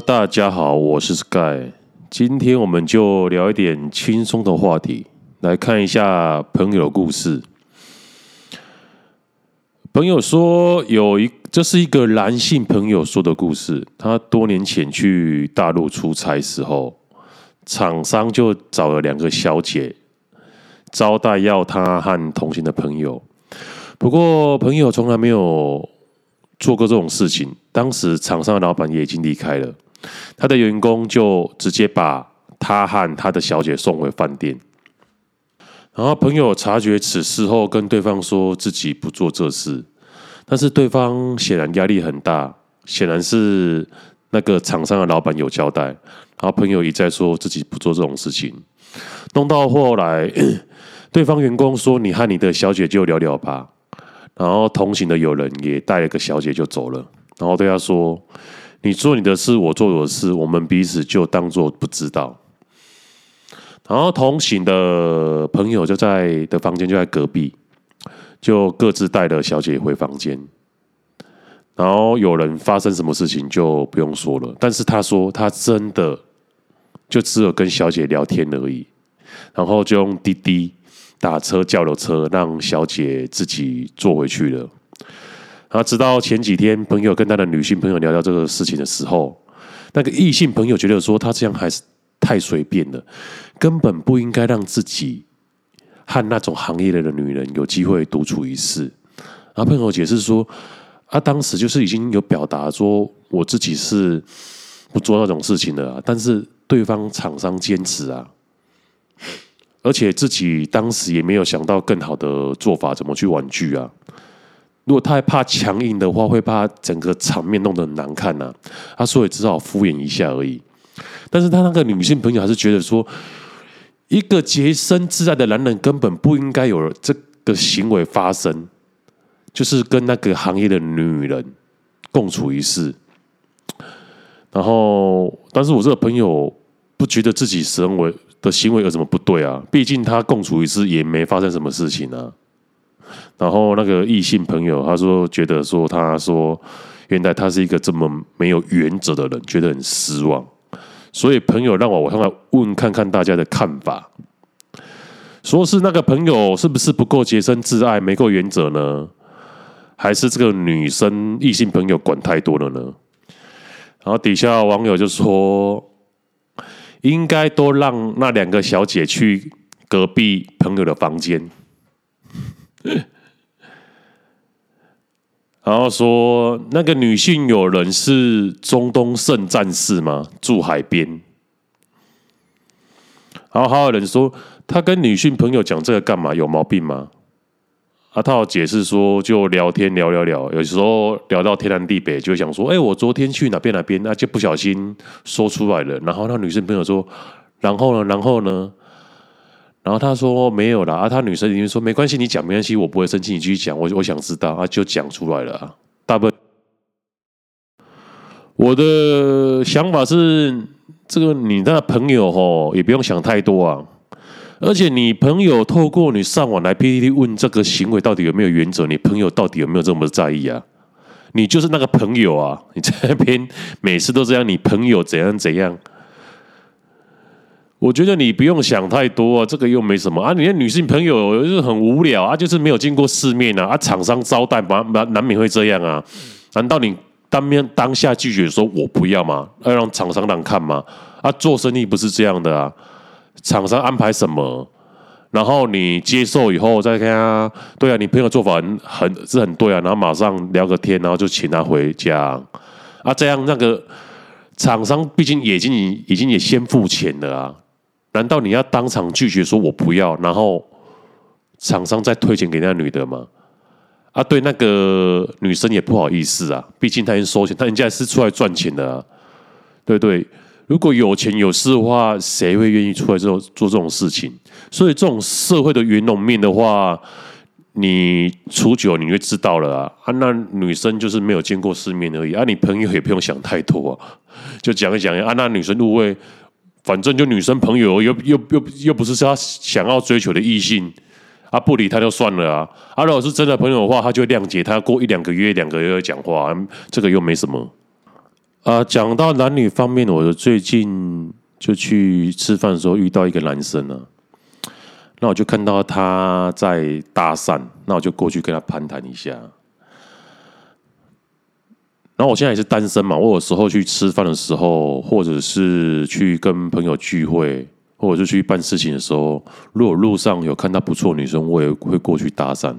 大家好，我是 Sky。今天我们就聊一点轻松的话题，来看一下朋友的故事。朋友说有一，这是一个男性朋友说的故事。他多年前去大陆出差时候，厂商就找了两个小姐招待要他和同行的朋友。不过朋友从来没有做过这种事情。当时厂商的老板也已经离开了，他的员工就直接把他和他的小姐送回饭店。然后朋友察觉此事后，跟对方说自己不做这事，但是对方显然压力很大，显然是那个厂商的老板有交代。然后朋友一再说自己不做这种事情，弄到后来，对方员工说：“你和你的小姐就聊聊吧。”然后同行的友人也带了个小姐就走了，然后对他说：“你做你的事，我做我的事，我们彼此就当做不知道。”然后同行的朋友就在的房间就在隔壁，就各自带了小姐回房间。然后有人发生什么事情就不用说了，但是他说他真的就只有跟小姐聊天而已，然后就用滴滴打车叫了车，让小姐自己坐回去了。然后直到前几天，朋友跟他的女性朋友聊到这个事情的时候，那个异性朋友觉得说他这样还是太随便了。根本不应该让自己和那种行业里的女人有机会独处一室。然后朋友解释说，啊，当时就是已经有表达说我自己是不做那种事情的，但是对方厂商坚持啊，而且自己当时也没有想到更好的做法，怎么去婉拒啊？如果他怕强硬的话，会把整个场面弄得很难看啊。他所以只好敷衍一下而已。但是他那个女性朋友还是觉得说。一个洁身自爱的男人根本不应该有这个行为发生，就是跟那个行业的女人共处一室。然后，但是我这个朋友不觉得自己行为的行为有什么不对啊？毕竟他共处一室也没发生什么事情啊。然后那个异性朋友他说，觉得说他说，原来他是一个这么没有原则的人，觉得很失望。所以朋友让我我上来问看看大家的看法，说是那个朋友是不是不够洁身自爱，没够原则呢？还是这个女生异性朋友管太多了呢？然后底下网友就说，应该多让那两个小姐去隔壁朋友的房间。然后说，那个女性友人是中东圣战士吗？住海边。然后还有人说，他跟女性朋友讲这个干嘛？有毛病吗？啊，他有解释说，就聊天聊聊聊，有时候聊到天南地北，就想说，哎，我昨天去哪边哪边，那就不小心说出来了。然后那女性朋友说，然后呢，然后呢？然后他说没有啦，啊，他女生已经说没关系，你讲没关系，我不会生气，你继续讲，我我想知道，啊，就讲出来了。大部分我的想法是，这个你那朋友吼也不用想太多啊，而且你朋友透过你上网来 PPT 问这个行为到底有没有原则，你朋友到底有没有这么在意啊？你就是那个朋友啊，你在那边每次都这样，你朋友怎样怎样。我觉得你不用想太多啊，这个又没什么啊。你的女性朋友就是很无聊啊，就是没有见过世面啊。啊，厂商招待嘛，难难免会这样啊。难道你当面当下拒绝说我不要吗？要让厂商让看吗？啊，做生意不是这样的啊。厂商安排什么，然后你接受以后再看啊。对啊，你朋友做法很是很对啊。然后马上聊个天，然后就请他回家啊。这样那个厂商毕竟也已经已经也先付钱了啊。难道你要当场拒绝说“我不要”，然后厂商再退钱给那女的吗？啊，对，那个女生也不好意思啊，毕竟她已经收钱，她人家是出来赚钱的啊，对对。如果有钱有势的话，谁会愿意出来做做这种事情？所以这种社会的云龙面的话，你处久你就知道了啊。啊，那女生就是没有见过世面而已啊，你朋友也不用想太多啊，就讲一讲啊，那女生入位。反正就女生朋友又又又又不是他想要追求的异性啊，不理他就算了啊。啊，如果是真的朋友的话，他就谅解他过一两个月、两个月讲话，这个又没什么。啊，讲到男女方面，我最近就去吃饭的时候遇到一个男生呢，那我就看到他在搭讪，那我就过去跟他攀谈一下。然后我现在也是单身嘛，我有时候去吃饭的时候，或者是去跟朋友聚会，或者是去办事情的时候，如果路上有看到不错女生，我也会过去搭讪。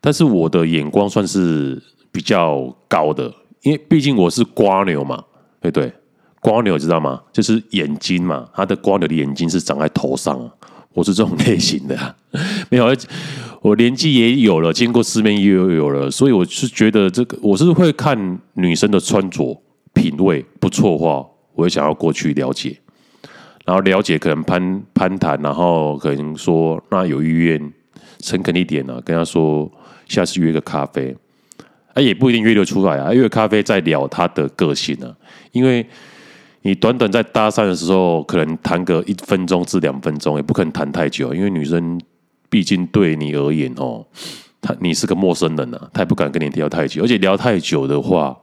但是我的眼光算是比较高的。因为毕竟我是瓜牛嘛，对对，瓜牛知道吗？就是眼睛嘛，他的瓜牛的眼睛是长在头上，我是这种类型的，没有，我年纪也有了，见过世面也有有了，所以我是觉得这个，我是会看女生的穿着品味不错的话，我会想要过去了解，然后了解可能攀攀谈，然后可能说那有意愿，诚恳一点呢、啊，跟他说下次约个咖啡。啊，也不一定约得出来啊，因为咖啡在聊他的个性呢、啊。因为你短短在搭讪的时候，可能谈个一分钟至两分钟，也不可能谈太久，因为女生毕竟对你而言哦，她你是个陌生人啊，她也不敢跟你聊太久，而且聊太久的话，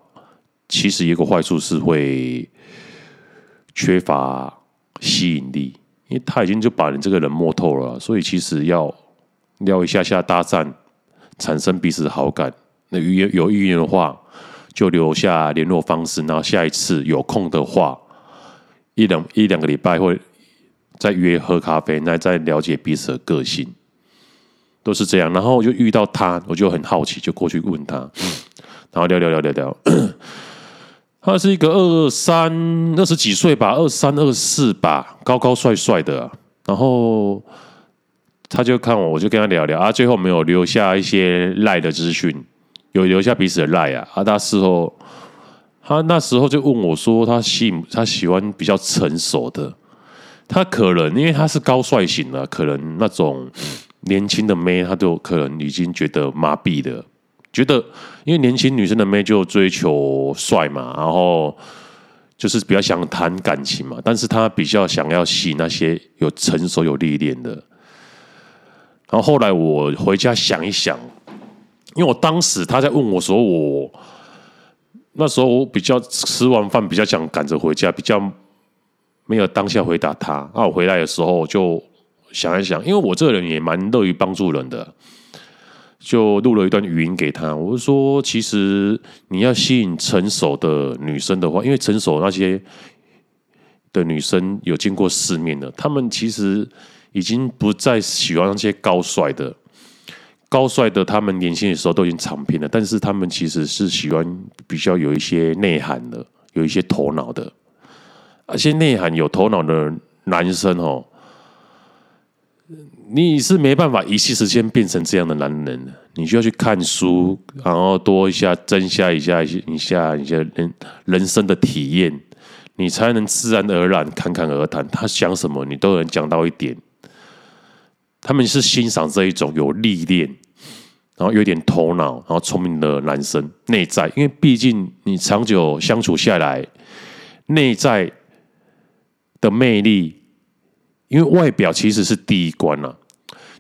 其实一个坏处是会缺乏吸引力，因为他已经就把你这个人摸透了，所以其实要聊一下下搭讪，产生彼此好感。那有有意愿的话，就留下联络方式。然后下一次有空的话，一两一两个礼拜会再约喝咖啡，那再了解彼此的个性，都是这样。然后我就遇到他，我就很好奇，就过去问他，然后聊聊聊聊聊。他是一个二三二十几岁吧，二三二四吧，高高帅帅的。然后他就看我，我就跟他聊聊啊，最后没有留下一些赖的资讯。有留下彼此的赖啊！啊，他事后，他那时候就问我说：“他喜他喜欢比较成熟的，他可能因为他是高帅型的，可能那种年轻的妹，他都可能已经觉得麻痹的，觉得因为年轻女生的妹就追求帅嘛，然后就是比较想谈感情嘛，但是他比较想要吸引那些有成熟有历练的。然后后来我回家想一想。”因为我当时他在问我说，我那时候我比较吃完饭比较想赶着回家，比较没有当下回答他。那我回来的时候就想一想，因为我这个人也蛮乐于帮助人的，就录了一段语音给他。我就说，其实你要吸引成熟的女生的话，因为成熟那些的女生有见过世面的，她们其实已经不再喜欢那些高帅的。高帅的，他们年轻的时候都已经尝遍了，但是他们其实是喜欢比较有一些内涵的，有一些头脑的，而且内涵有头脑的男生哦，你是没办法一夕之间变成这样的男人的，你需要去看书，然后多一下增加一下一些一下一些人人生的体验，你才能自然而然侃侃而谈，他想什么你都能讲到一点。他们是欣赏这一种有历练，然后有点头脑，然后聪明的男生内在，因为毕竟你长久相处下来，内在的魅力，因为外表其实是第一关啊。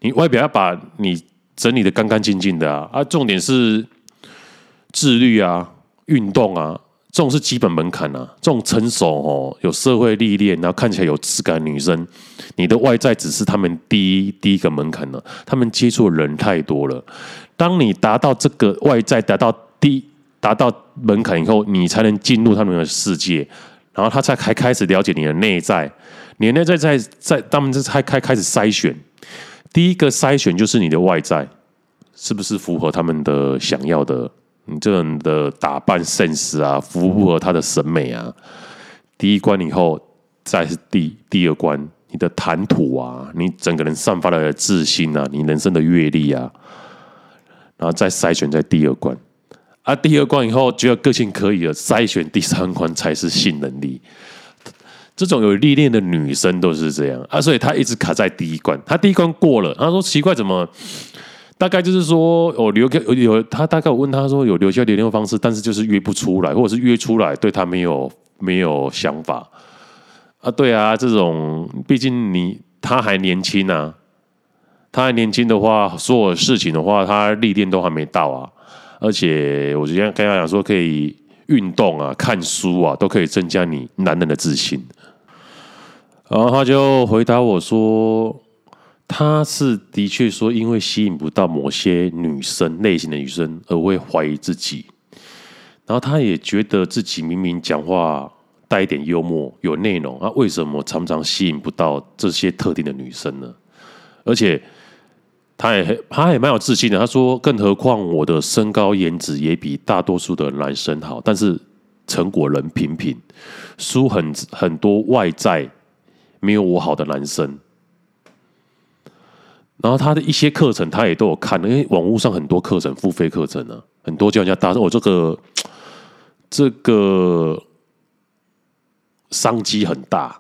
你外表要把你整理得干干净净的啊，啊，重点是自律啊，运动啊。这种是基本门槛啊，这种成熟哦，有社会历练，然后看起来有质感的女生，你的外在只是他们第一第一个门槛了。他们接触的人太多了，当你达到这个外在达到第达到门槛以后，你才能进入他们的世界，然后他才开开始了解你的内在，你的内在在在他们这才开开始筛选，第一个筛选就是你的外在是不是符合他们的想要的。你这人的打扮 sense 啊，符不符合他的审美啊？第一关以后，再是第第二关，你的谈吐啊，你整个人散发的自信啊，你人生的阅历啊，然后再筛选在第二关。啊，第二关以后觉得个性可以了，筛选第三关才是性能力。这种有历练的女生都是这样啊，所以她一直卡在第一关。她第一关过了，她说奇怪怎么？大概就是说，我留个有他大概我问他说有留下联络方式，但是就是约不出来，或者是约出来对他没有没有想法啊？对啊，这种毕竟你他还年轻啊，他还年轻的话，所有事情的话，他历练都还没到啊。而且我今天跟他讲说可以运动啊、看书啊，都可以增加你男人的自信。然后他就回答我说，他是的确说，因为吸引不到某些女生类型的女生，而会怀疑自己。然后他也觉得自己明明讲话带一点幽默、有内容，啊，为什么常常吸引不到这些特定的女生呢？而且他也他也蛮有自信的。他说，更何况我的身高颜值也比大多数的男生好，但是成果仍平平，输很很多外在没有我好的男生。然后他的一些课程他也都有看，因为网络上很多课程付费课程呢、啊，很多叫人家搭上我这个。这个商机很大，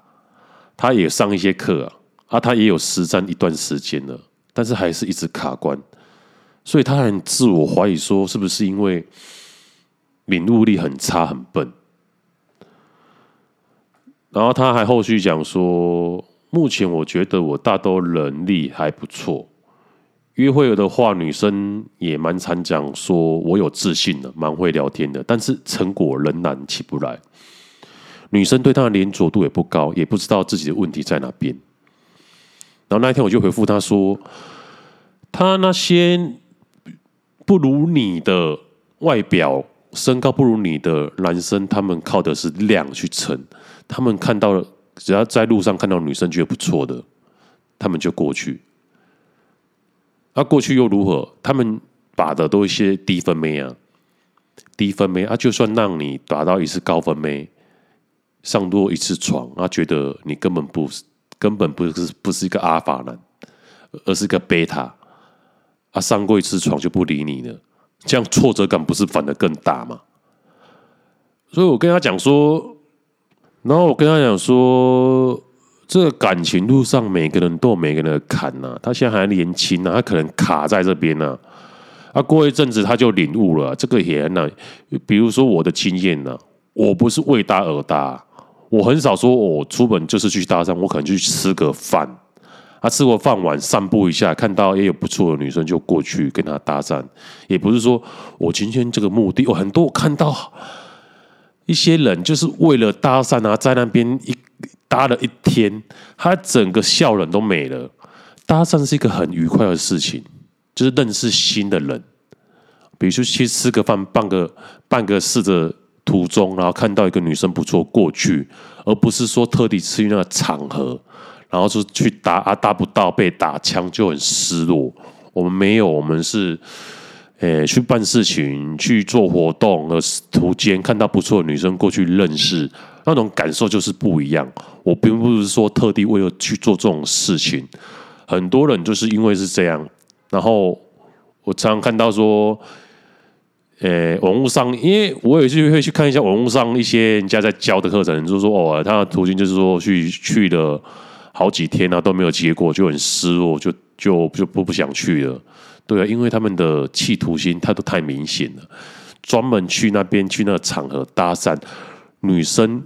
他也上一些课啊，啊，他也有实战一段时间了，但是还是一直卡关，所以他很自我怀疑，说是不是因为领悟力很差、很笨？然后他还后续讲说，目前我觉得我大多能力还不错。约会的话，女生也蛮常讲，说我有自信的，蛮会聊天的，但是成果仍然起不来。女生对他的黏着度也不高，也不知道自己的问题在哪边。然后那一天我就回复他说，他那些不如你的外表、身高不如你的男生，他们靠的是量去撑。他们看到了只要在路上看到女生觉得不错的，他们就过去。那、啊、过去又如何？他们把的都一些低分妹啊，低分妹啊，就算让你打到一次高分妹，上多一次床，他、觉得你根本不是，根本不是不是一个阿法男，而是个贝塔。啊，上过一次床就不理你了，这样挫折感不是反而更大吗？所以我跟他讲说，然后我跟他讲说。这个感情路上，每个人都有每个人的坎呐、他现在还年轻呢、啊，他可能卡在这边呢、啊。啊，过一阵子他就领悟了、啊。这个也很难。比如说我的经验呢、我不是为搭而搭，我很少说我出门就是去搭讪，我可能去吃个饭。他、啊、吃过饭晚散步一下，看到也有不错的女生就过去跟他搭讪。也不是说我今天这个目的，我很多我看到一些人就是为了搭讪啊，在那边一。搭了一天，他整个笑容都没了。搭讪是一个很愉快的事情，就是认识新的人。比如说去吃个饭，办个办个事的途中，然后看到一个女生不错过去，而不是说特地去那个场合，然后就去搭啊搭不到被打枪就很失落。我们没有，我们是。诶，去办事情、去做活动的途间，看到不错的女生过去认识，那种感受就是不一样。我并不是说特地为了去做这种事情，很多人就是因为是这样。然后我常常看到说，诶，网络上，因为我也是会去看一下网络上一些人家在教的课程，就是说哦，他的途径就是说去去了好几天啊都没有结果，就很失落，就就就不不想去了。对啊，因为他们的企图心，他都太明显了。专门去那边去那个场合搭讪女生，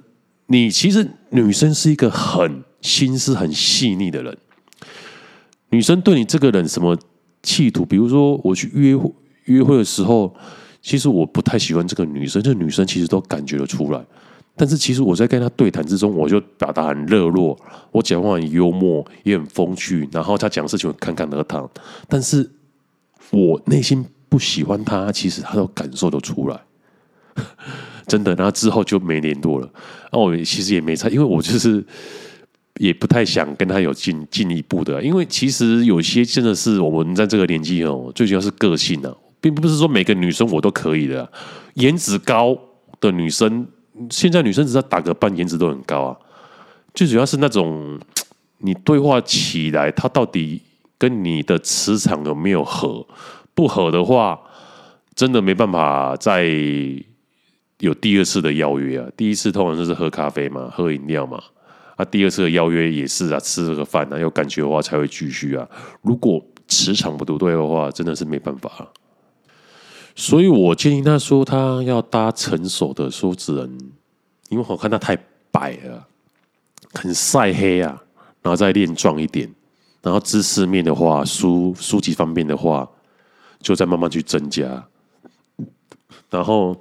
你其实女生是一个很心思很细腻的人。女生对你这个人什么企图？比如说我去约会约会的时候，其实我不太喜欢这个女生，这女生其实都感觉得出来。但是其实我在跟她对谈之中，我就表达很热络，我讲话很幽默，也很风趣，然后她讲事情侃侃而谈，但是。我内心不喜欢他，其实他都感受得出来，真的。然后之后就没联络了。那我其实也没差，因为我就是也不太想跟他有进进一步的。因为其实有些真的是我们在这个年纪哦，最主要是个性啊，并不是说每个女生我都可以的。颜值高的女生，现在女生只要打个扮，颜值都很高啊。最主要是那种你对话起来，她到底。跟你的磁场有没有合？不合的话，真的没办法再有第二次的邀约啊！第一次通常就是喝咖啡嘛，喝饮料嘛。啊，第二次的邀约也是啊，吃这个饭啊，有感觉的话才会继续啊。如果磁场不对的话，真的是没办法。所以我建议他说，他要搭成熟的说辞人，因为我看他太白了，很晒黑啊，然后再练壮一点。然后知识面的话，书书籍方面的话，就在慢慢去增加。然后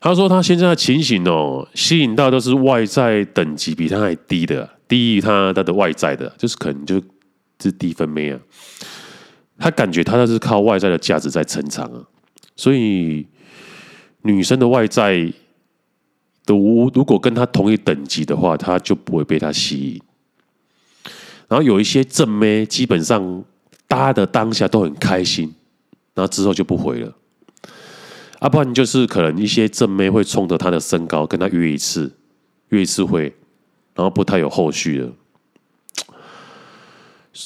他说他现在的情形哦，吸引到都是外在等级比他还低的，低于他他的外在的，就是可能就是低分妹啊。他感觉他那是靠外在的价值在成长啊，所以女生的外在都如果跟他同一等级的话，他就不会被他吸引。然后有一些正妹，基本上搭的当下都很开心，然后之后就不回了。啊，不然就是可能一些正妹会冲着他的身高跟他约一次，约一次会，然后不太有后续了。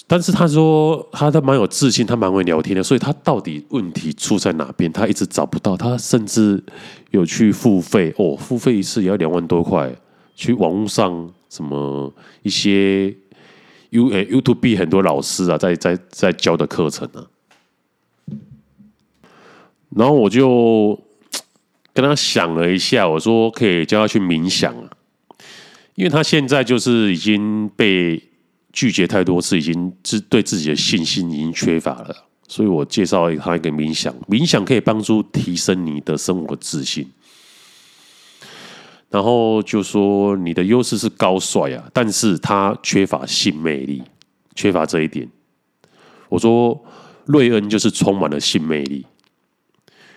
但是他说他都蛮有自信，他蛮会聊天的，所以他到底问题出在哪边？他一直找不到，他甚至有去付费哦，付费一次也要两万多块，去网络上什么一些 U 诶 YouTube 很多老师啊，在在在教的课程啊。然后我就跟他想了一下，我说可以叫他去冥想啊，因为他现在就是已经被拒绝太多次，已经是对自己的信心已经缺乏了，所以我介绍他一个冥想，冥想可以帮助提升你的生活自信。然后就说你的优势是高帅啊，但是他缺乏性魅力，缺乏这一点。我说瑞恩就是充满了性魅力。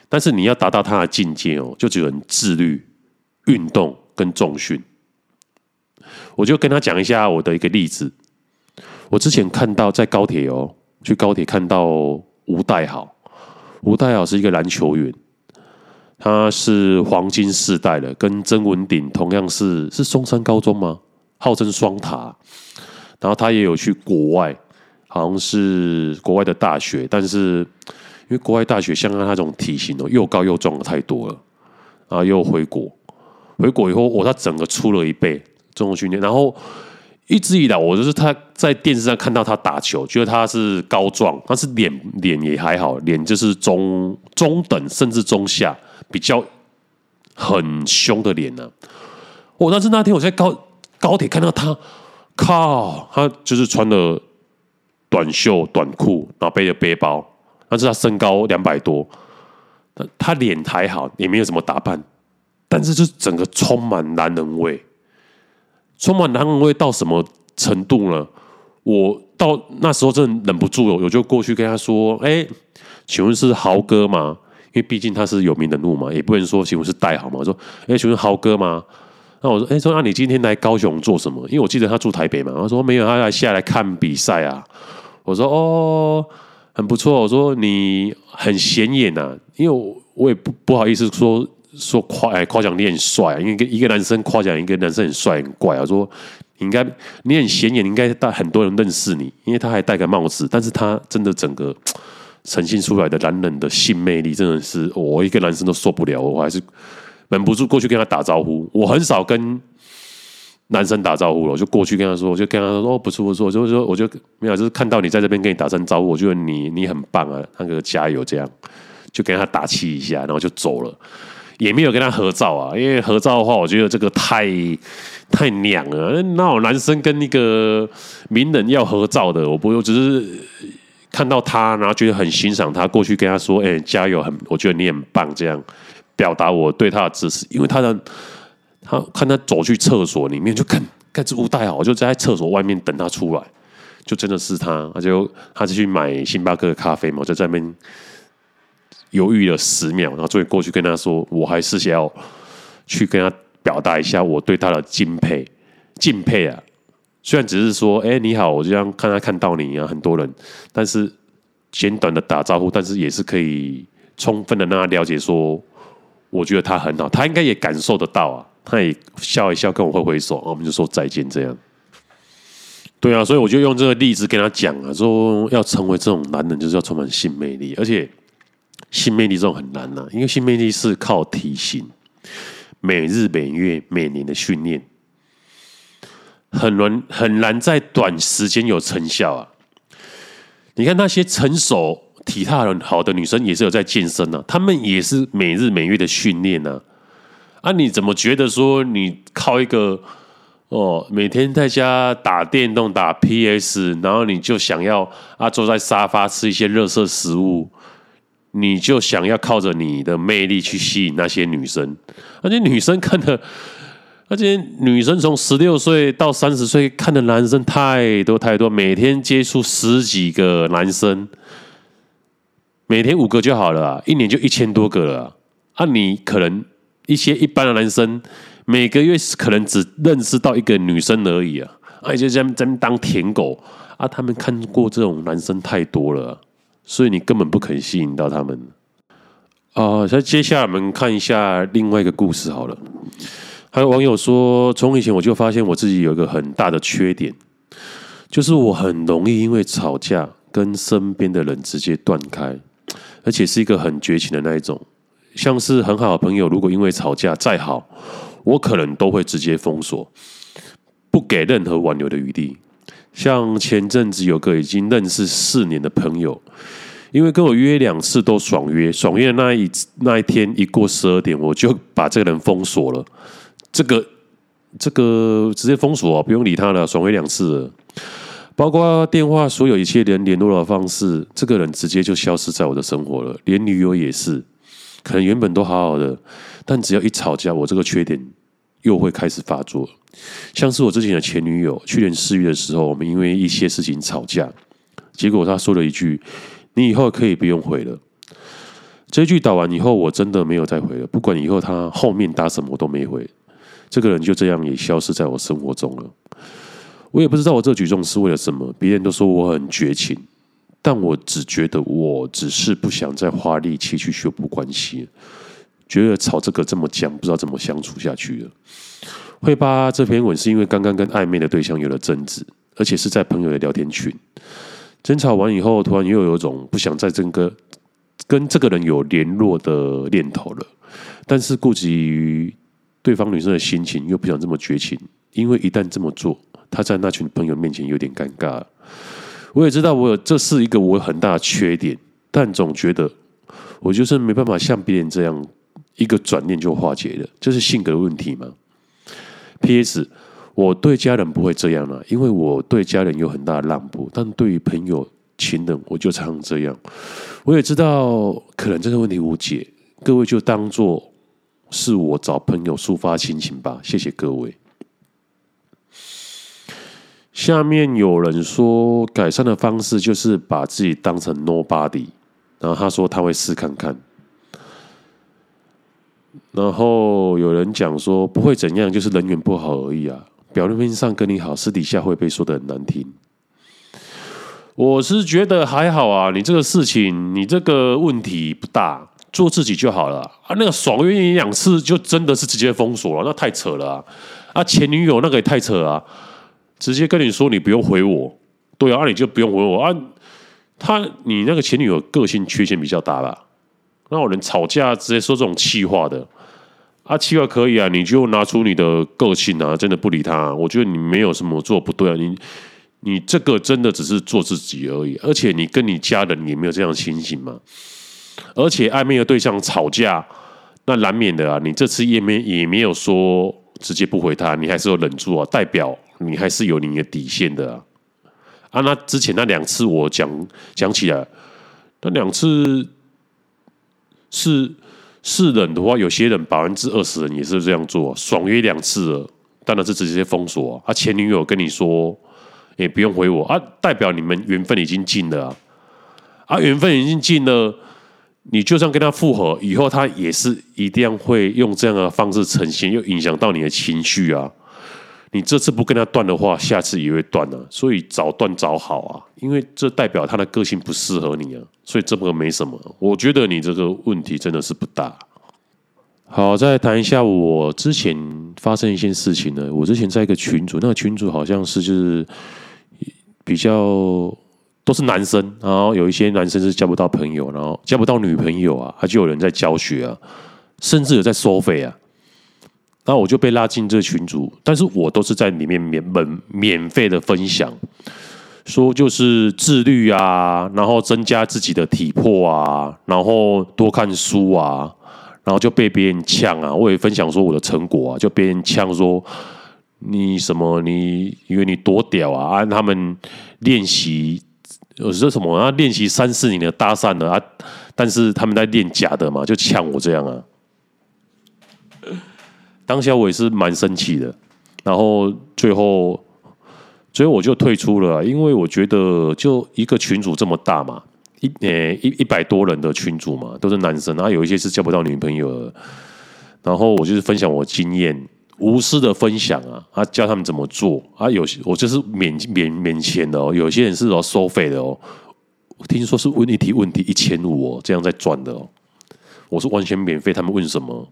但是你要达到他的境界哦，就只有自律、运动跟重训。我就跟他讲一下我的一个例子。我之前看到在高铁哦，去高铁看到吴代好，吴代好是一个篮球员，他是黄金世代的，跟曾文鼎同样是是松山高中吗？号称双塔。然后他也有去国外，好像是国外的大学，但是。因为国外大学像他那种体型哦，又高又壮的太多了，然后又回国，回国以后，我他整个出了一倍重训练，然后一直以来我就是他在电视上看到他打球，觉得他是高壮，但是脸脸也还好，脸就是中中等甚至中下，比较很凶的脸呢、我但是那天我在高高铁看到他，靠，他就是穿的短袖短裤，然后背着背包。但是他身高两百多，他脸还好，也没有什么打扮，但是就整个充满男人味，充满男人味到什么程度呢？我到那时候真的忍不住了，我就过去跟他说：“哎、欸，请问是豪哥吗？因为毕竟他是有名人物嘛，也不能说请问是代豪嘛。”我说：“哎、欸，请问豪哥吗？”那我说：“哎、欸，说那你今天来高雄做什么？因为我记得他住台北嘛。”他说：“没有，他来下来看比赛啊。”我说：“哦。”很不错，我说你很显眼呐、啊，因为我我也不不好意思说说夸哎夸奖你很帅啊，因为一个男生夸奖一个男生很帅很怪啊，说你应该你很显眼，应该带很多人认识你，因为他还戴个帽子，但是他真的整个呈现出来的男人的性魅力真的是我一个男生都受不了，我还是忍不住过去跟他打招呼，我很少跟。男生打招呼了，我就过去跟他说，我就跟他说，哦，不错不错，就是说，我就没有，就是看到你在这边跟你打声招呼，我觉得你你很棒啊，那个加油，这样就跟他打气一下，然后就走了，也没有跟他合照啊，因为合照的话，我觉得这个太太娘了，那有男生跟那个名人要合照的，我不用，只是看到他，然后觉得很欣赏他，过去跟他说，哎，加油，很，我觉得你很棒，这样表达我对他的支持，因为他的。他看他走去厕所里面，就看盖子不带好，我就在厕所外面等他出来，就真的是他，他就他就去买星巴克的咖啡嘛，我就在那边犹豫了十秒，然后终于过去跟他说，我还是想要去跟他表达一下我对他的敬佩、敬佩啊。虽然只是说，哎，你好，我就这样看他看到你啊，很多人，但是简短的打招呼，但是也是可以充分的让他了解说，我觉得他很好，他应该也感受得到啊。他也笑一笑，跟我挥挥手，我们就说再见。这样，对啊，所以我就用这个例子跟他讲啊，说要成为这种男人，就是要充满性魅力，而且性魅力这种很难呐、因为性魅力是靠体型，每日每月每年的训练，很难很难在短时间有成效啊。你看那些成熟、体态很好的女生，也是有在健身啊，她们也是每日每月的训练啊。啊，你怎么觉得说你靠一个哦，每天在家打电动、打 PS，然后你就想要啊坐在沙发吃一些热色食物？你就想要靠着你的魅力去吸引那些女生，而且女生看的，而且女生从十六岁到三十岁看的男生太多太多，每天接触十几个男生，每天五个就好了，一年就一千多个了。啊，你可能一些一般的男生，每个月可能只认识到一个女生而已啊，而且在在当舔狗啊，他们看过这种男生太多了。所以你根本不可能吸引到他们啊！那、接下来我们看一下另外一个故事好了。还有网友说，从以前我就发现我自己有一个很大的缺点，就是我很容易因为吵架跟身边的人直接断开，而且是一个很绝情的那一种。像是很好的朋友，如果因为吵架再好，我可能都会直接封锁，不给任何挽留的余地。像前阵子有个已经认识四年的朋友，因为跟我约两次都爽约，爽约那一那一天一过十二点，我就把这个人封锁了。这个这个直接封锁啊，不用理他了。爽约两次了，包括电话所有一切人联络的方式，这个人直接就消失在我的生活了。连女友也是，可能原本都好好的，但只要一吵架，我这个缺点又会开始发作。像是我之前的前女友，去年四月的时候，我们因为一些事情吵架，结果她说了一句：“你以后可以不用回了。”这句打完以后，我真的没有再回了。不管以后她后面打什么，我都没回。这个人就这样也消失在我生活中了。我也不知道我这举动是为了什么。别人都说我很绝情，但我只觉得我只是不想再花力气去修补关系，觉得吵这个这么僵，不知道怎么相处下去了。会发这篇文是因为刚刚跟暧昧的对象有了争执，而且是在朋友的聊天群。争吵完以后，突然又有一种不想再这个跟这个人有联络的念头了。但是顾及于对方女生的心情，又不想这么绝情，因为一旦这么做，他在那群朋友面前有点尴尬。我也知道我有这是一个我很大的缺点，但总觉得我就是没办法像别人这样一个转念就化解了，这是性格的问题吗？P.S. 我对家人不会这样了，因为我对家人有很大的让步，但对于朋友、情人，我就常常这样。我也知道可能这个问题无解，各位就当做是我找朋友抒发心情吧。谢谢各位。下面有人说改善的方式就是把自己当成 nobody，然后他说他会试看看。然后有人讲说不会怎样，就是人缘不好而已啊。表面上跟你好，私底下会被说的很难听。我是觉得还好啊，你这个事情，你这个问题不大，做自己就好了啊。那个爽约一两次就真的是直接封锁了，那太扯了啊！啊，前女友那个也太扯啊，直接跟你说你不用回我，对啊，啊你就不用回我啊。他你那个前女友个性缺陷比较大吧？那有人吵架直接说这种气话的啊，气话可以啊，你就拿出你的个性啊，真的不理他。我觉得你没有什么做不对啊，你你这个真的只是做自己而已，而且你跟你家人也没有这样的情形嘛。而且暧昧的对象吵架，那难免的啊。你这次也没也没有说直接不回他，你还是有忍住啊，代表你还是有你的底线的啊。啊，那之前那两次我讲讲起来，那两次。是是人的话，有些人百分之二十人也是这样做，爽约两次了，当然是直接封锁啊。啊前女友跟你说，也不用回我啊，代表你们缘分已经尽了啊。啊，缘分已经尽了，你就算跟他复合，以后他也是一定会用这样的方式呈现，又影响到你的情绪啊。你这次不跟他断的话，下次也会断啊。所以早断早好啊，因为这代表他的个性不适合你啊。所以这个没什么，我觉得你这个问题真的是不大。好，再谈一下我之前发生一件事情呢。我之前在一个群组，那个群组好像是就是比较都是男生，然后有一些男生是交不到朋友，然后交不到女朋友啊，他就有人在教学啊，甚至有在收费啊。那我就被拉进这群组，但是我都是在里面免免免费的分享，说就是自律啊，然后增加自己的体魄啊，然后多看书啊，然后就被别人呛啊。我也分享说我的成果啊，就别人呛说你什么你以为你多屌啊？按他们练习我说什么啊，练习三四年的搭讪的啊，但是他们在练假的嘛，就呛我这样啊。当下我也是蛮生气的，然后最后，最后我就退出了，因为我觉得就一个群组这么大嘛，一呃一一百多人的群组嘛，都是男生，然后有一些是交不到女朋友的，然后我就是分享我经验，无私的分享啊，啊教他们怎么做啊，有些我就是免免免钱的哦，有些人是要收费的哦，听说是问一题问题一千五哦，这样在赚的哦，我是完全免费，他们问什么？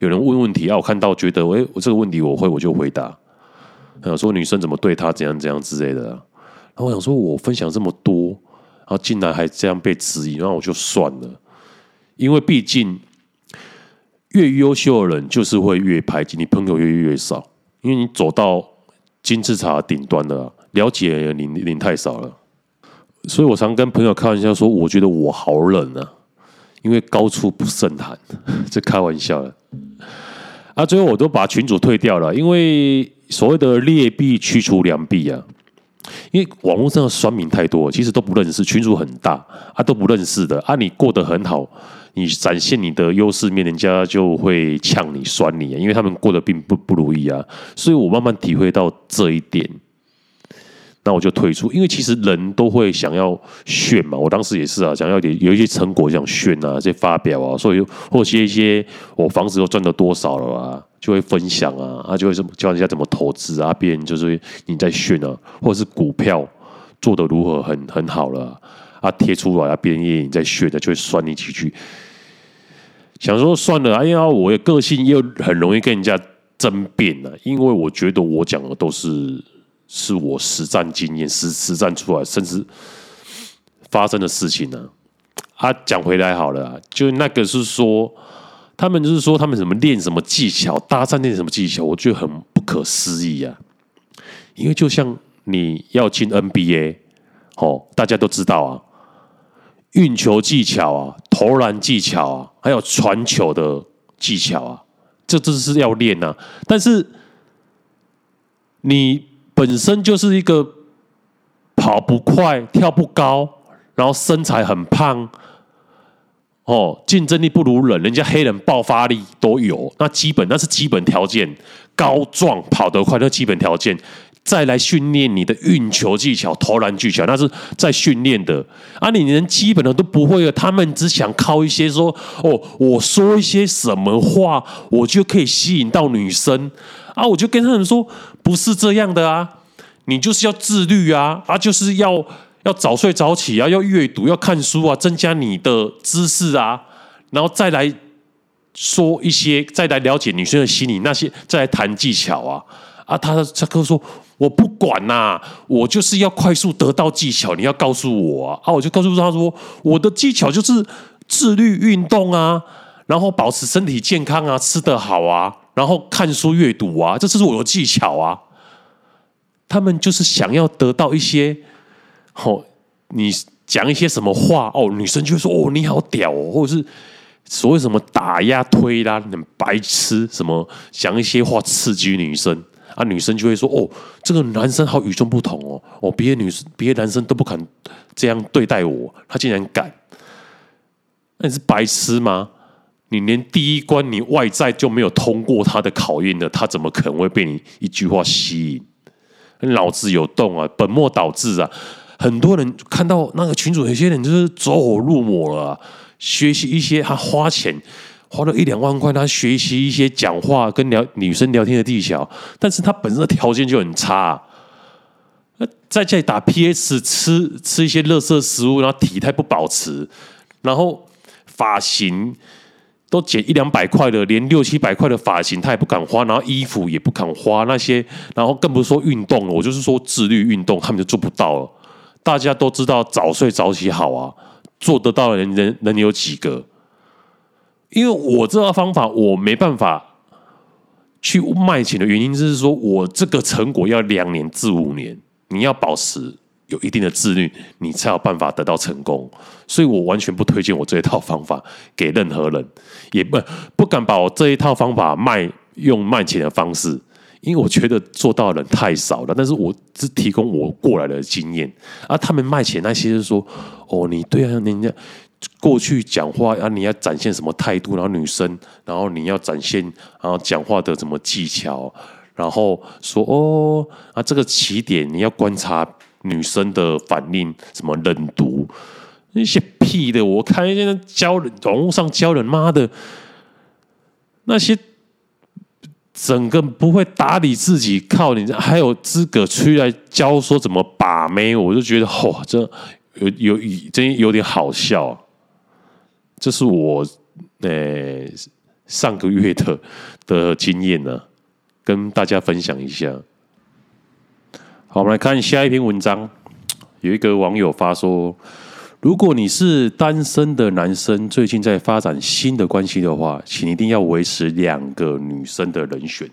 有人问问题啊，我看到觉得，哎，我这个问题我会，我就回答。有说女生怎么对他怎样怎样之类的。然后我想说，我分享这么多，然后竟然还这样被质疑，然后我就算了。因为毕竟越优秀的人就是会越排挤，你朋友越越少，因为你走到金字塔顶端了，了解你你太少了。所以我常跟朋友开玩笑说，我觉得我好冷啊。因为高处不胜寒，这开玩笑的。啊，最后我都把群主退掉了，因为所谓的劣币驱除良币啊。因为网络上的酸民太多，其实都不认识，群主很大啊，都不认识的啊。你过得很好，你展现你的优势面，人家就会呛你、酸你，因为他们过得并不不如意啊。所以我慢慢体会到这一点。那我就退出，因为其实人都会想要炫嘛。我当时也是啊，想要点有一些成果想炫啊，这发表啊，所以或者一些我房子又赚了多少了啊，就会分享啊，啊就会什么教人家怎么投资啊，别人就是你在炫啊，或者是股票做的如何很很好了啊，贴出来啊，别人也你在炫的，就会酸你几句。想说算了，哎呀，我的个性又很容易跟人家争辩了，因为我觉得我讲的都是。是我实战经验实实战出来，甚至发生的事情呢。啊，讲回来好了，就那个是说，他们就是说他们怎么练什么技巧，搭讪练什么技巧，我觉得很不可思议啊。因为就像你要进 NBA，哦，大家都知道啊，运球技巧啊，投篮技巧啊，还有传球的技巧啊，这这是要练啊。但是你。本身就是一个跑不快、跳不高，然后身材很胖，哦，竞争力不如人，人家黑人爆发力都有，那基本那是基本条件，高壮跑得快，那基本条件，再来训练你的运球技巧、投篮技巧，那是在训练的。啊，你连基本的都不会了，他们只想靠一些说，哦，我说一些什么话，我就可以吸引到女生。啊！我就跟他们说，不是这样的啊！你就是要自律啊！啊，就是要要早睡早起啊，要阅读，要看书啊，增加你的知识啊，然后再来说一些，再来了解女生的心理，那些再来谈技巧啊！啊，他他哥说，我不管呐、啊，我就是要快速得到技巧，你要告诉我啊！啊，我就告诉他说，我的技巧就是自律运动啊，然后保持身体健康啊，吃得好啊。然后看书阅读啊，这是我的技巧啊。他们就是想要得到一些，哦，你讲一些什么话哦，女生就会说哦，你好屌哦，或者是所谓什么打压推拉，很白痴，什么讲一些话刺激女生啊，女生就会说哦，这个男生好与众不同哦，哦，别的女生别的男生都不敢这样对待我，他竟然敢，那你是白痴吗？你连第一关你外在就没有通过他的考验的，他怎么可能会被你一句话吸引？脑子有洞啊，本末倒置啊！很多人看到那个群主，有些人就是走火入魔了啊，学习一些他花钱花了一两万块，他学习一些讲话跟聊女生聊天的技巧，但是他本身的条件就很差啊，在家里打 PS，吃吃一些垃圾食物，然后体态不保持，然后发型。都剪一两百块的，连六七百块的发型他也不敢花，然后衣服也不敢花那些，然后更不是说运动了。我就是说自律运动，他们就做不到了。大家都知道早睡早起好啊，做得到的人人能有几个？因为我这套方法我没办法去卖钱的原因，就是说我这个成果要两年至五年，你要保持。有一定的自律，你才有办法得到成功。所以我完全不推荐我这一套方法给任何人，也不不敢把我这一套方法卖用卖钱的方式，因为我觉得做到的人太少了。但是我只提供我过来的经验，啊，他们卖钱那些是说，哦，你对啊，人家过去讲话啊，你要展现什么态度，然后女生，然后你要展现，然后讲话的什么技巧，然后说哦，啊，这个起点你要观察女生的反应，什么冷读那些屁的，我看现在教人网络上教人妈的那些。整个不会打理自己，靠你还有资格出来教说怎么把妹？我就觉得嚯，这有有真有点好笑啊！这是我呃上个月的的经验呢，跟大家分享一下。好，我们来看下一篇文章，有一个网友发说。如果你是单身的男生，最近在发展新的关系的话，请一定要维持两个女生的人选，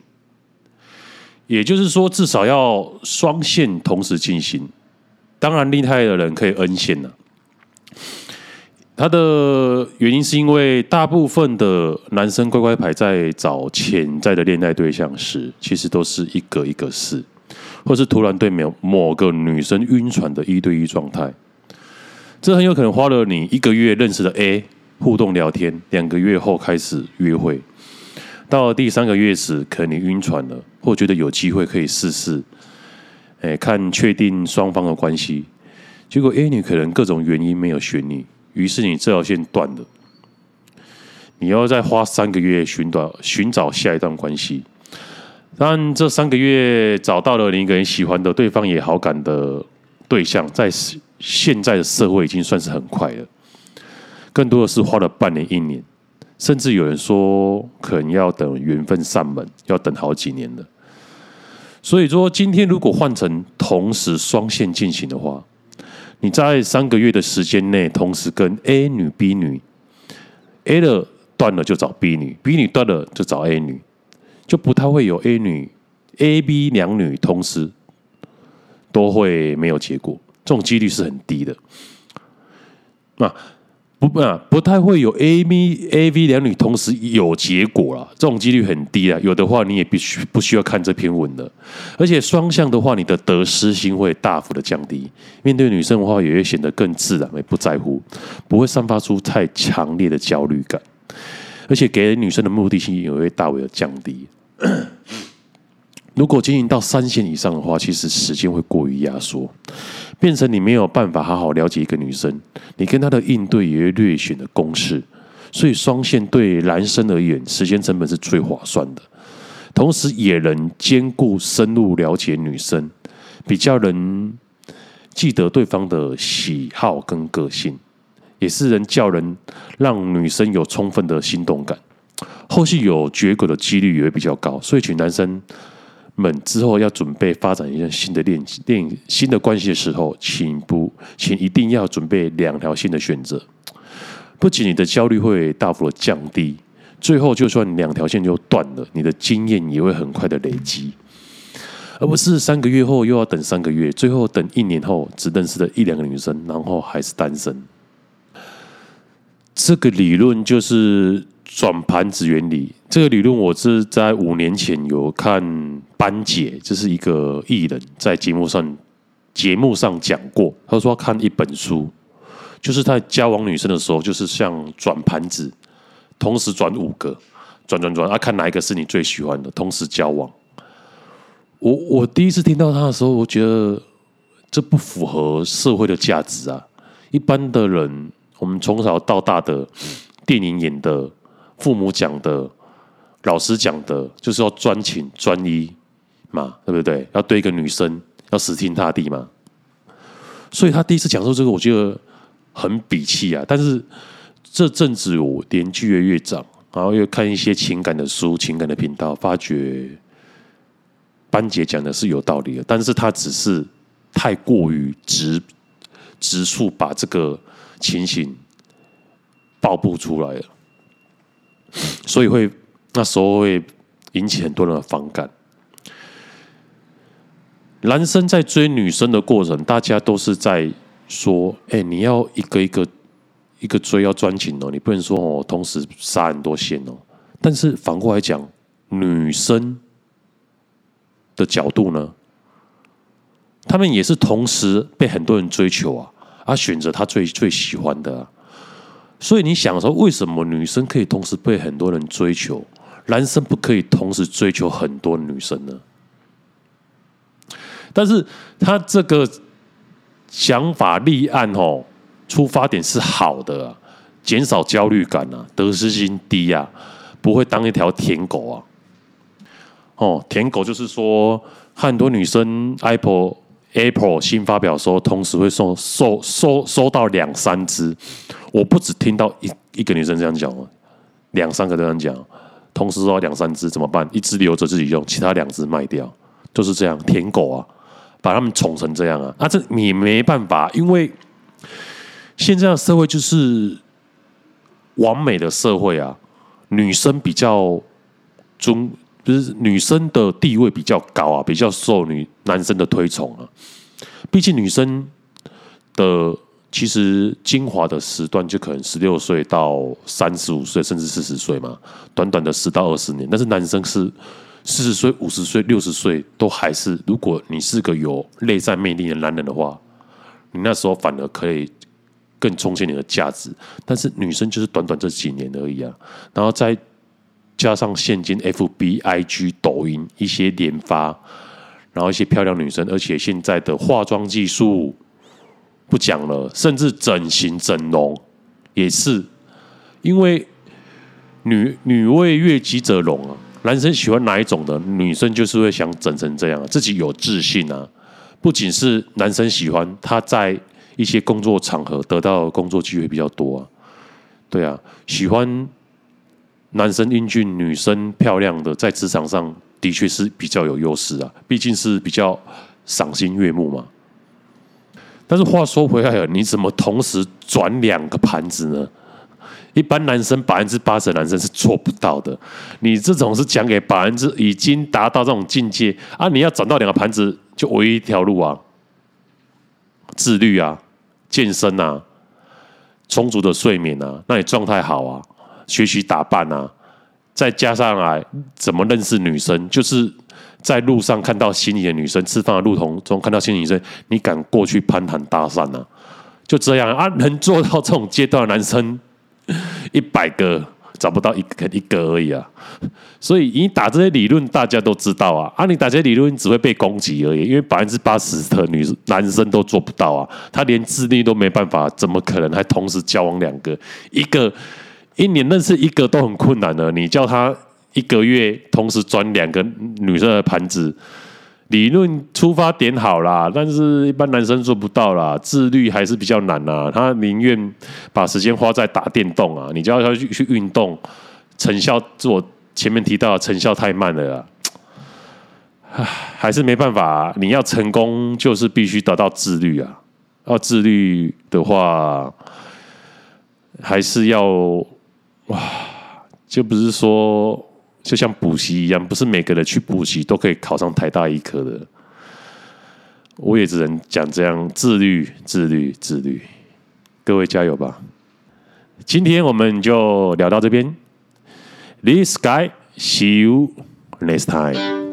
也就是说，至少要双线同时进行。当然，厉害的人可以 N 线呢。他的原因是因为大部分的男生乖乖牌在找潜在的恋爱对象时，其实都是一个一个试，或是突然对某某个女生晕船的一对一状态。这很有可能花了你一个月认识的 A 互动聊天，两个月后开始约会，到了第三个月时，可能你晕船了，或觉得有机会可以试试，哎，看确定双方的关系，结果 A 女可能各种原因没有选你，于是你这条线断了，你要再花三个月寻找寻找下一段关系，但这三个月找到了你一个人喜欢的，对方也好感的对象，在。现在的社会已经算是很快了，更多的是花了半年、一年，甚至有人说可能要等缘分上门，要等好几年了。所以说，今天如果换成同时双线进行的话，你在三个月的时间内，同时跟 A 女、B 女，A 的断了就找 B 女，B 女断了就找 A 女，就不太会有 A 女、A、B 两女同时都会没有结果。这种几率是很低的，啊，不啊，不太会有 A V A V 两女同时有结果了，这种几率很低啊。有的话，你也必须不需要看这篇文的。而且双向的话，你的得失心会大幅的降低，面对女生的话，也会显得更自然，也不在乎，不会散发出太强烈的焦虑感，而且给女生的目的性也会大为的降低。如果经营到三线以上的话，其实时间会过于压缩，变成你没有办法好好了解一个女生，你跟她的应对也会略显的公式。所以双线对男生而言，时间成本是最划算的，同时也能兼顾深入了解女生，比较能记得对方的喜好跟个性，也是能叫人让女生有充分的心动感，后续有结果的几率也会比较高。所以，请男生。们之后要准备发展一段新的恋恋新的关系的时候，请不，请一定要准备两条线的选择。不仅你的焦虑会大幅的降低，最后就算两条线就断了，你的经验也会很快的累积，而不是三个月后又要等三个月，最后等一年后只认识了一两个女生，然后还是单身。这个理论就是。转盘子原理这个理论，我是在五年前有看班姐，就是一个艺人，在节目上节目上讲过。他说看一本书，就是他交往女生的时候，就是像转盘子，同时转五个，转转转，啊，看哪一个是你最喜欢的，同时交往。我我第一次听到他的时候，我觉得这不符合社会的价值啊！一般的人，我们从小到大的电影演的。父母讲的，老师讲的，就是要专情专一嘛，对不对？要对一个女生要死心塌地嘛。所以他第一次讲说这个，我觉得很鄙弃啊。但是这阵子我年纪越越长，然后又看一些情感的书、情感的频道，发觉班姐讲的是有道理的，但是他只是太过于直直述把这个情形爆不出来了。所以会那时候会引起很多人的反感。男生在追女生的过程，大家都是在说：“哎，你要一个一个一个追，要专情哦，你不能说哦，同时杀很多线哦。”但是反过来讲，女生的角度呢？他们也是同时被很多人追求啊，而、选择他最最喜欢的、啊。所以你想说，为什么女生可以同时被很多人追求，男生不可以同时追求很多女生呢？但是他这个想法立案哦，出发点是好的、啊，减少焦虑感啊，得失心低啊，不会当一条舔狗啊。哦，舔狗就是说，很多女生 Apple Apple 新发表的时候，同时会收收收收到两三只。我不只听到一一个女生这样讲哦，两三个这样讲，同时说两三只怎么办？一只留着自己用，其他两只卖掉，就是这样舔狗啊，把他们宠成这样啊。啊，这你没办法，因为现在的社会就是完美的社会啊，女生比较中。就是女生的地位比较高啊，比较受女男生的推崇啊。毕竟女生的其实精华的时段就可能十六岁到三十五岁，甚至四十岁嘛，短短的十到二十年。但是男生是四十岁、五十岁、六十岁都还是，如果你是个有内在魅力的男人的话，你那时候反而可以更充实你的价值。但是女生就是短短这几年而已啊，然后再。加上现今 FB、IG、抖音一些连发，然后一些漂亮女生，而且现在的化妆技术不讲了，甚至整形整容也是，因为女女为悦己者容啊，男生喜欢哪一种的，女生就是会想整成这样，自己有自信啊。不仅是男生喜欢，他在一些工作场合得到的工作机会比较多啊，对啊，喜欢。男生英俊，女生漂亮的，在职场上的确是比较有优势啊，毕竟是比较赏心悦目嘛。但是话说回来了，你怎么同时转两个盘子呢？一般男生百分之八十的男生是做不到的。你这种是讲给百分之已经达到这种境界啊！你要转到两个盘子，就唯一一条路啊，自律啊，健身啊，充足的睡眠啊，那你状态好啊。学习打扮啊，再加上来怎么认识女生，就是在路上看到心仪的女生，吃饭的路途中看到心仪女生，你敢过去攀谈搭讪啊？就这样啊，能做到这种阶段的男生一百个找不到一个一个而已啊。所以你打这些理论，大家都知道啊。啊，你打这些理论只会被攻击而已，因为百分之八十的女男生都做不到啊。他连自律都没办法，怎么可能还同时交往两个？一个。一年认识一个都很困难了，你叫他一个月同时转两个女生的盘子，理论出发点好啦，但是一般男生做不到啦，自律还是比较难啦。他宁愿把时间花在打电动啊，你叫他去去运动，成效，做前面提到成效太慢了啦，唉，还是没办法。你要成功，就是必须得到自律啊。要自律的话，还是要。哇，就不是说就像补习一样，不是每个人去补习都可以考上台大医科的。我也只能讲这样，自律，自律，自律。各位加油吧！今天我们就聊到这边。This guy, see you next time.